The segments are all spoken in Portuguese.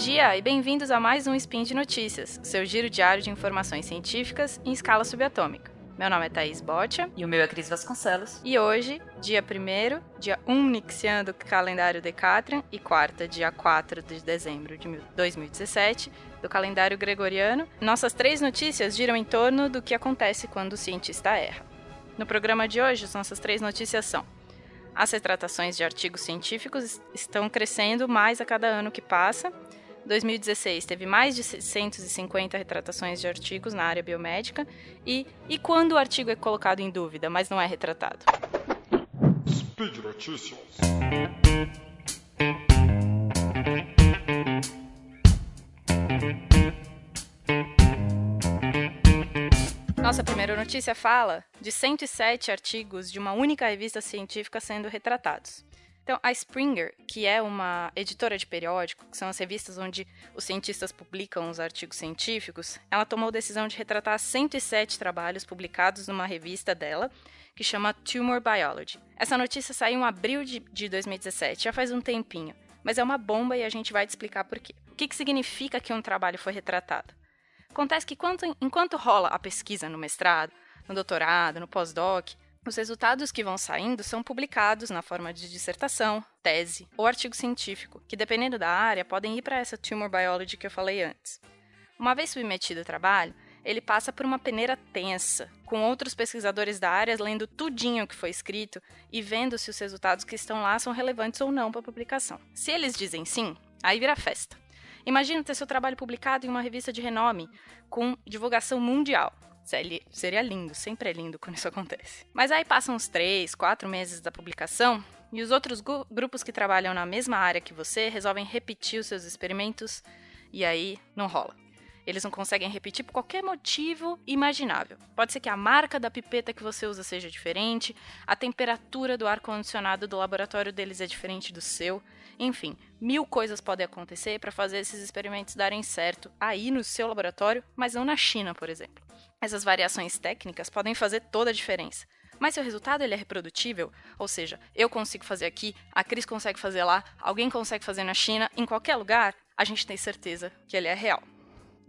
dia e bem-vindos a mais um Spin de Notícias, seu giro diário de informações científicas em escala subatômica. Meu nome é Thaís Botia. E o meu é Cris Vasconcelos. E hoje, dia 1 dia 1 nixiano do calendário Decatrian e quarta, dia 4 de dezembro de 2017, do calendário gregoriano, nossas três notícias giram em torno do que acontece quando o cientista erra. No programa de hoje, as nossas três notícias são as retratações de artigos científicos estão crescendo mais a cada ano que passa. 2016 teve mais de 650 retratações de artigos na área biomédica. E, e quando o artigo é colocado em dúvida, mas não é retratado? Speed Notícias. Nossa primeira notícia fala de 107 artigos de uma única revista científica sendo retratados. Então, a Springer, que é uma editora de periódico, que são as revistas onde os cientistas publicam os artigos científicos, ela tomou a decisão de retratar 107 trabalhos publicados numa revista dela, que chama Tumor Biology. Essa notícia saiu em abril de, de 2017, já faz um tempinho, mas é uma bomba e a gente vai te explicar por quê. O que, que significa que um trabalho foi retratado? Acontece que enquanto, enquanto rola a pesquisa no mestrado, no doutorado, no pós-doc, os resultados que vão saindo são publicados na forma de dissertação, tese ou artigo científico, que dependendo da área podem ir para essa tumor biology que eu falei antes. Uma vez submetido ao trabalho, ele passa por uma peneira tensa, com outros pesquisadores da área lendo tudinho que foi escrito e vendo se os resultados que estão lá são relevantes ou não para a publicação. Se eles dizem sim, aí vira festa. Imagina ter seu trabalho publicado em uma revista de renome, com divulgação mundial. Seria lindo, sempre é lindo quando isso acontece. Mas aí passam uns três, quatro meses da publicação e os outros grupos que trabalham na mesma área que você resolvem repetir os seus experimentos e aí não rola. Eles não conseguem repetir por qualquer motivo imaginável. Pode ser que a marca da pipeta que você usa seja diferente, a temperatura do ar-condicionado do laboratório deles é diferente do seu. Enfim, mil coisas podem acontecer para fazer esses experimentos darem certo aí no seu laboratório, mas não na China, por exemplo. Essas variações técnicas podem fazer toda a diferença. Mas se o resultado ele é reprodutível, ou seja, eu consigo fazer aqui, a Cris consegue fazer lá, alguém consegue fazer na China, em qualquer lugar, a gente tem certeza que ele é real.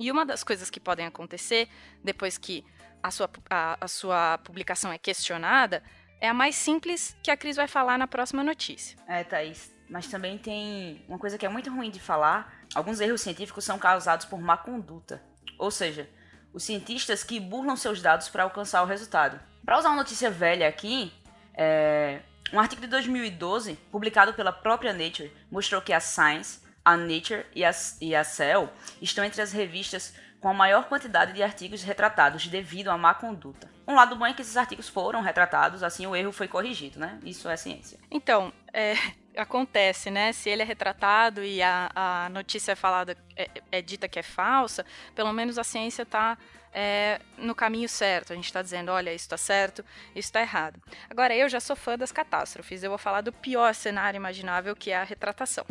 E uma das coisas que podem acontecer depois que a sua, a, a sua publicação é questionada é a mais simples que a Cris vai falar na próxima notícia. É, Thaís. Mas também tem uma coisa que é muito ruim de falar: alguns erros científicos são causados por má conduta. Ou seja, os cientistas que burlam seus dados para alcançar o resultado. Para usar uma notícia velha aqui, é... um artigo de 2012, publicado pela própria Nature, mostrou que a Science a Nature e a, e a Cell estão entre as revistas com a maior quantidade de artigos retratados devido à má conduta. Um lado bom é que esses artigos foram retratados, assim o erro foi corrigido, né? Isso é ciência. Então, é, acontece, né? Se ele é retratado e a, a notícia é falada, é, é dita que é falsa, pelo menos a ciência está é, no caminho certo. A gente está dizendo, olha, isso está certo, isso está errado. Agora, eu já sou fã das catástrofes. Eu vou falar do pior cenário imaginável, que é a retratação.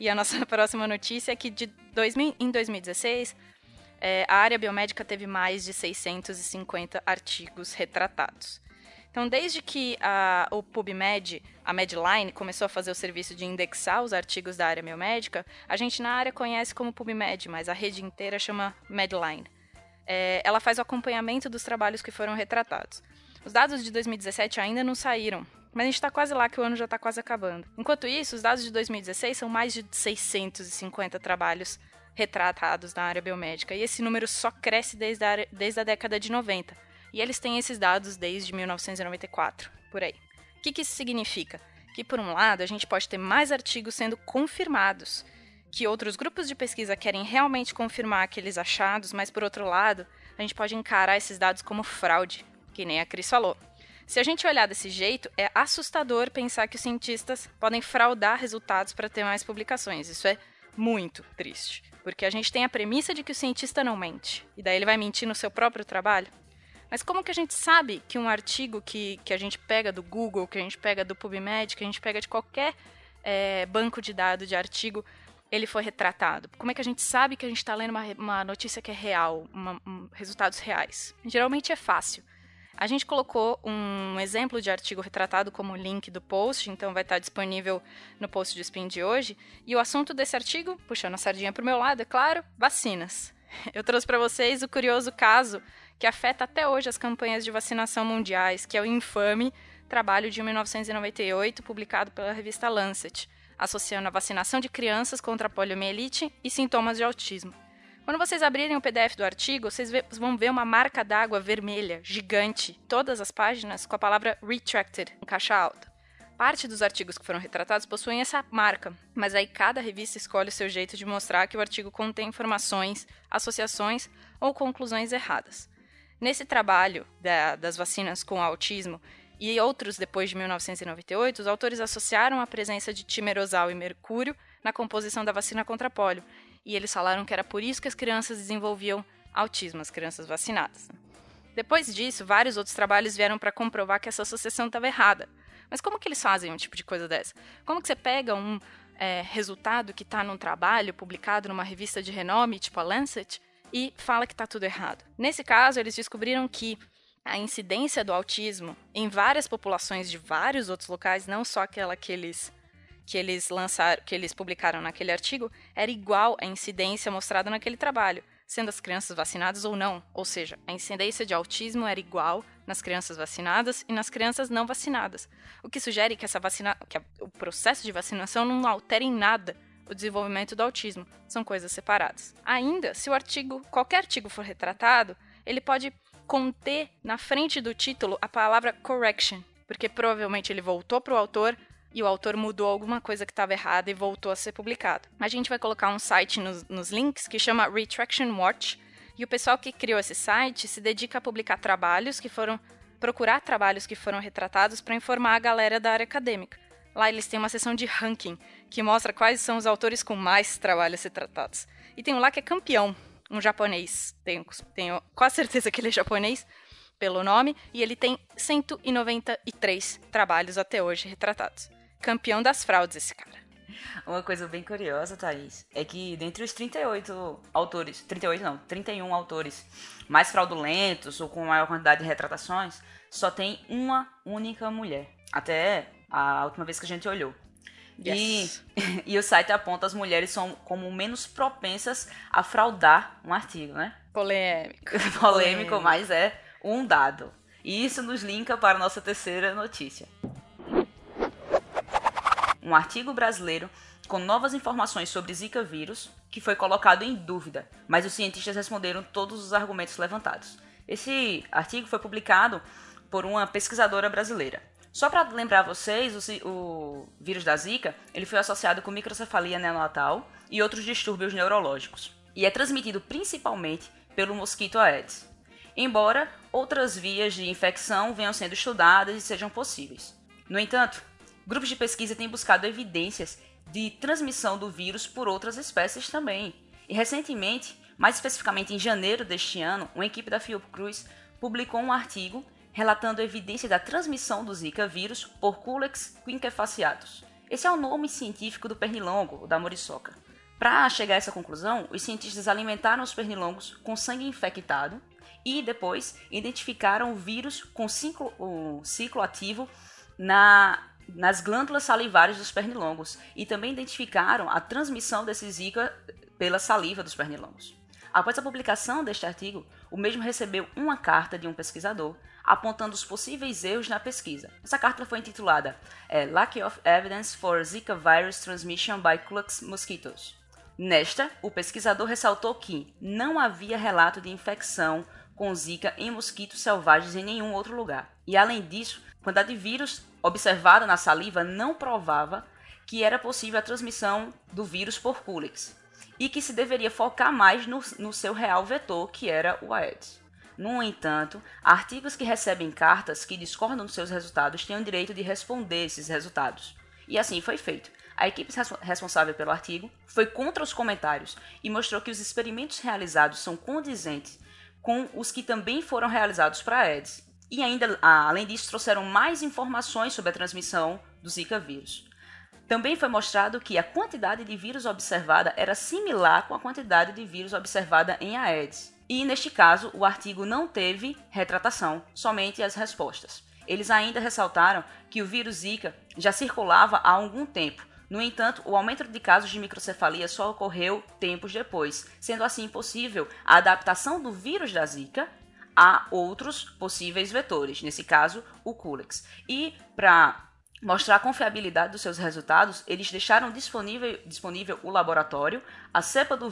E a nossa próxima notícia é que de 2000, em 2016, é, a área biomédica teve mais de 650 artigos retratados. Então, desde que a, o PubMed, a Medline, começou a fazer o serviço de indexar os artigos da área biomédica, a gente na área conhece como PubMed, mas a rede inteira chama Medline. É, ela faz o acompanhamento dos trabalhos que foram retratados. Os dados de 2017 ainda não saíram, mas a gente está quase lá, que o ano já está quase acabando. Enquanto isso, os dados de 2016 são mais de 650 trabalhos retratados na área biomédica, e esse número só cresce desde a, desde a década de 90. E eles têm esses dados desde 1994, por aí. O que, que isso significa? Que, por um lado, a gente pode ter mais artigos sendo confirmados, que outros grupos de pesquisa querem realmente confirmar aqueles achados, mas, por outro lado, a gente pode encarar esses dados como fraude, que nem a Cris falou. Se a gente olhar desse jeito, é assustador pensar que os cientistas podem fraudar resultados para ter mais publicações. Isso é muito triste. Porque a gente tem a premissa de que o cientista não mente. E daí ele vai mentir no seu próprio trabalho. Mas como que a gente sabe que um artigo que, que a gente pega do Google, que a gente pega do PubMed, que a gente pega de qualquer é, banco de dados de artigo, ele foi retratado? Como é que a gente sabe que a gente está lendo uma, uma notícia que é real, uma, um, resultados reais? Geralmente é fácil A gente colocou um exemplo de artigo retratado como link do post, então vai estar disponível no post de spin de hoje. E o assunto desse artigo, puxando a sardinha para o meu lado, é claro, vacinas. Eu trouxe para vocês o curioso caso que afeta até hoje as campanhas de vacinação mundiais, que é o infame trabalho de 1998 publicado pela revista Lancet, associando a vacinação de crianças contra poliomielite e sintomas de autismo. Quando vocês abrirem o PDF do artigo, vocês vão ver uma marca d'água vermelha, gigante, todas as páginas com a palavra retracted em caixa alta. Parte dos artigos que foram retratados possuem essa marca, mas aí cada revista escolhe o seu jeito de mostrar que o artigo contém informações, associações ou conclusões erradas. Nesse trabalho da, das vacinas com autismo e outros depois de 1998, os autores associaram a presença de timerosal e mercúrio na composição da vacina contra pólio, e eles falaram que era por isso que as crianças desenvolviam autismo, as crianças vacinadas. Depois disso, vários outros trabalhos vieram para comprovar que essa associação estava errada. Mas como que eles fazem um tipo de coisa dessa? Como que você pega um é, resultado que está num trabalho publicado numa revista de renome, tipo a Lancet, e fala que está tudo errado. Nesse caso, eles descobriram que a incidência do autismo em várias populações de vários outros locais, não só aquela que eles que eles lançaram, que eles publicaram naquele artigo, era igual à incidência mostrada naquele trabalho, sendo as crianças vacinadas ou não. Ou seja, a incidência de autismo era igual nas crianças vacinadas e nas crianças não vacinadas, o que sugere que essa vacina, que o processo de vacinação não altera em nada o desenvolvimento do autismo. São coisas separadas. Ainda, se o artigo, qualquer artigo for retratado, ele pode conter na frente do título a palavra correction, porque provavelmente ele voltou para o autor e o autor mudou alguma coisa que estava errada e voltou a ser publicado. A gente vai colocar um site nos, nos links que chama Retraction Watch, e o pessoal que criou esse site se dedica a publicar trabalhos que foram procurar trabalhos que foram retratados para informar a galera da área acadêmica. Lá eles têm uma seção de ranking que mostra quais são os autores com mais trabalhos retratados. E tem um lá que é campeão, um japonês. Tenho, tenho quase certeza que ele é japonês pelo nome e ele tem 193 trabalhos até hoje retratados. Campeão das fraudes esse cara. Uma coisa bem curiosa, Thaís, é que dentre os 38 autores, 38 não, 31 autores mais fraudulentos ou com maior quantidade de retratações, só tem uma única mulher. Até a última vez que a gente olhou. Yes. E, e o site aponta as mulheres são como menos propensas a fraudar um artigo, né? Polêmico. Polêmico, Polêmico. mas é um dado. E isso nos linka para a nossa terceira notícia. Um artigo brasileiro com novas informações sobre Zika vírus, que foi colocado em dúvida, mas os cientistas responderam todos os argumentos levantados. Esse artigo foi publicado por uma pesquisadora brasileira. Só para lembrar vocês, o, o, vírus da Zika ele foi associado com microcefalia neonatal e outros distúrbios neurológicos, e é transmitido principalmente pelo mosquito Aedes, embora outras vias de infecção venham sendo estudadas e sejam possíveis. No entanto, grupos de pesquisa têm buscado evidências de transmissão do vírus por outras espécies também, e recentemente, mais especificamente em janeiro deste ano, uma equipe da Fiocruz publicou um artigo relatando evidência da transmissão do Zika vírus por Culex quinquefaciatus. Esse é o nome científico do pernilongo, da muriçoca. Para chegar a essa conclusão, os cientistas alimentaram os pernilongos com sangue infectado e depois identificaram o vírus com ciclo, o ciclo ativo na, nas glândulas salivares dos pernilongos e também identificaram a transmissão desse Zika pela saliva dos pernilongos. Após a publicação deste artigo, o mesmo recebeu uma carta de um pesquisador apontando os possíveis erros na pesquisa. Essa carta foi intitulada é, Lack of Evidence for Zika Virus Transmission by Clux Mosquitoes. Nesta, o pesquisador ressaltou que não havia relato de infecção com Zika em mosquitos selvagens em nenhum outro lugar. E além disso, quantidade de vírus observada na saliva não provava que era possível a transmissão do vírus por Culex, e que se deveria focar mais no, no seu real vetor, que era o Aedes. No entanto, artigos que recebem cartas que discordam dos seus resultados têm o direito de responder esses resultados. E assim foi feito. A equipe responsável pelo artigo foi contra os comentários e mostrou que os experimentos realizados são condizentes com os que também foram realizados para a Aedes. E ainda, além disso, trouxeram mais informações sobre a transmissão do Zika vírus. Também foi mostrado que a quantidade de vírus observada era similar com a quantidade de vírus observada em Aedes. E neste caso, o artigo não teve retratação, somente as respostas. Eles ainda ressaltaram que o vírus Zika já circulava há algum tempo. No entanto, o aumento de casos de microcefalia só ocorreu tempos depois, sendo assim impossível a adaptação do vírus da Zika a outros possíveis vetores, nesse caso, o Culex. E para mostrar a confiabilidade dos seus resultados, eles deixaram disponível, disponível o laboratório, a cepa do,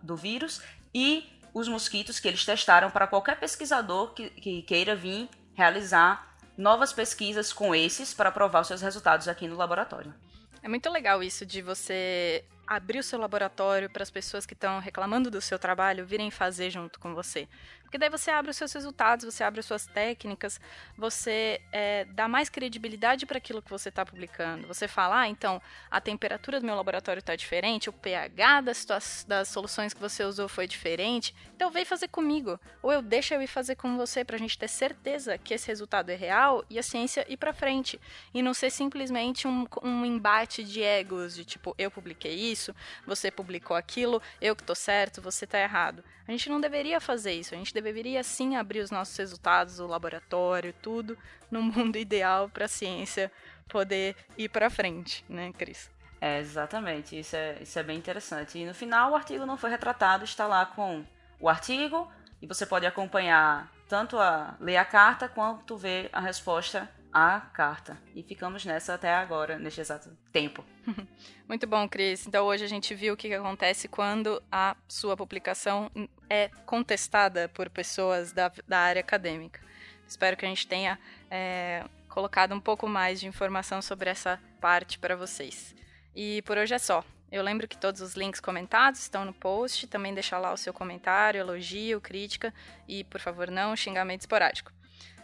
do vírus e os mosquitos que eles testaram para qualquer pesquisador que, que queira vir realizar novas pesquisas com esses para provar os seus resultados aqui no laboratório. É muito legal isso de você abrir o seu laboratório para as pessoas que estão reclamando do seu trabalho virem fazer junto com você. Porque daí você abre os seus resultados, você abre as suas técnicas, você é, dá mais credibilidade para aquilo que você está publicando. Você fala, ah, então a temperatura do meu laboratório está diferente, o pH das, das soluções que você usou foi diferente, então vem fazer comigo. Ou eu deixo eu ir fazer com você para a gente ter certeza que esse resultado é real e a ciência ir para frente. E não ser simplesmente um, um embate de egos, de tipo, eu publiquei isso, você publicou aquilo, eu que estou certo, você está errado. A gente não deveria fazer isso, a gente deveria sim abrir os nossos resultados, o laboratório, tudo, no mundo ideal para a ciência poder ir para frente, né, Cris? É, exatamente, isso é, isso é bem interessante. E no final o artigo não foi retratado, está lá com o artigo e você pode acompanhar tanto a ler a carta quanto ver a resposta à carta. E ficamos nessa até agora, neste exato tempo. Muito bom, Cris. Então hoje a gente viu o que acontece quando a sua publicação é contestada por pessoas da, da área acadêmica. Espero que a gente tenha é, colocado um pouco mais de informação sobre essa parte para vocês. E por hoje é só. Eu lembro que todos os links comentados estão no post. Também deixa lá o seu comentário, elogio, crítica e, por favor, não xingamento esporádico.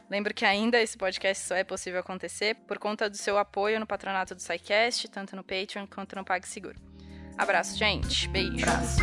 Lembro que ainda esse podcast só é possível acontecer por conta do seu apoio no patronato do SciCast, tanto no Patreon quanto no PagSeguro. Abraço, gente. Beijo. Abraço.